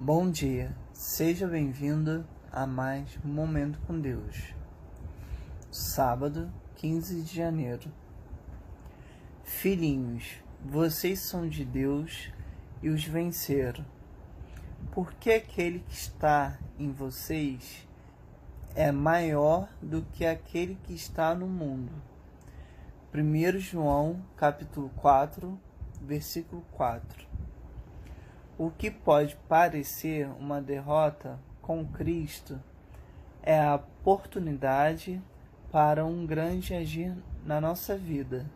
Bom dia, seja bem-vindo a mais um Momento com Deus. Sábado, 15 de janeiro. Filhinhos, vocês são de Deus e os venceram. Porque aquele que está em vocês é maior do que aquele que está no mundo. 1 João, capítulo 4, versículo 4. O que pode parecer uma derrota com Cristo é a oportunidade para um grande agir na nossa vida.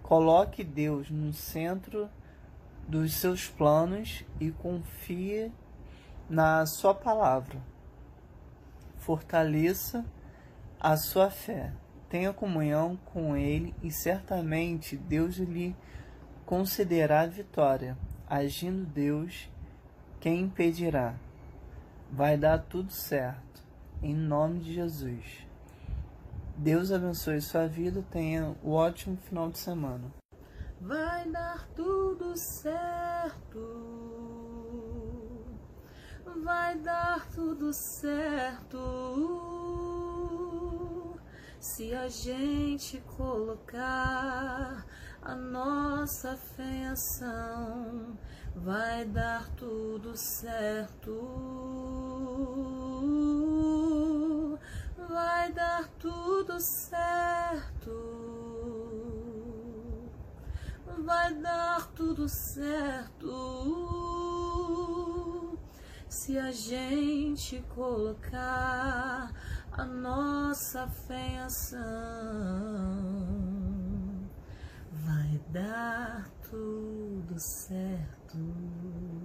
Coloque Deus no centro dos seus planos e confie na Sua palavra. Fortaleça a sua fé. Tenha comunhão com Ele e certamente Deus lhe concederá vitória. Agindo Deus, quem impedirá? Vai dar tudo certo. Em nome de Jesus. Deus abençoe sua vida. Tenha um ótimo final de semana. Vai dar tudo certo. Vai dar tudo certo se a gente colocar a nossa fé em ação, vai dar tudo certo. Vai dar tudo certo. Vai dar tudo certo. Se a gente colocar nossa fé em ação vai dar tudo certo.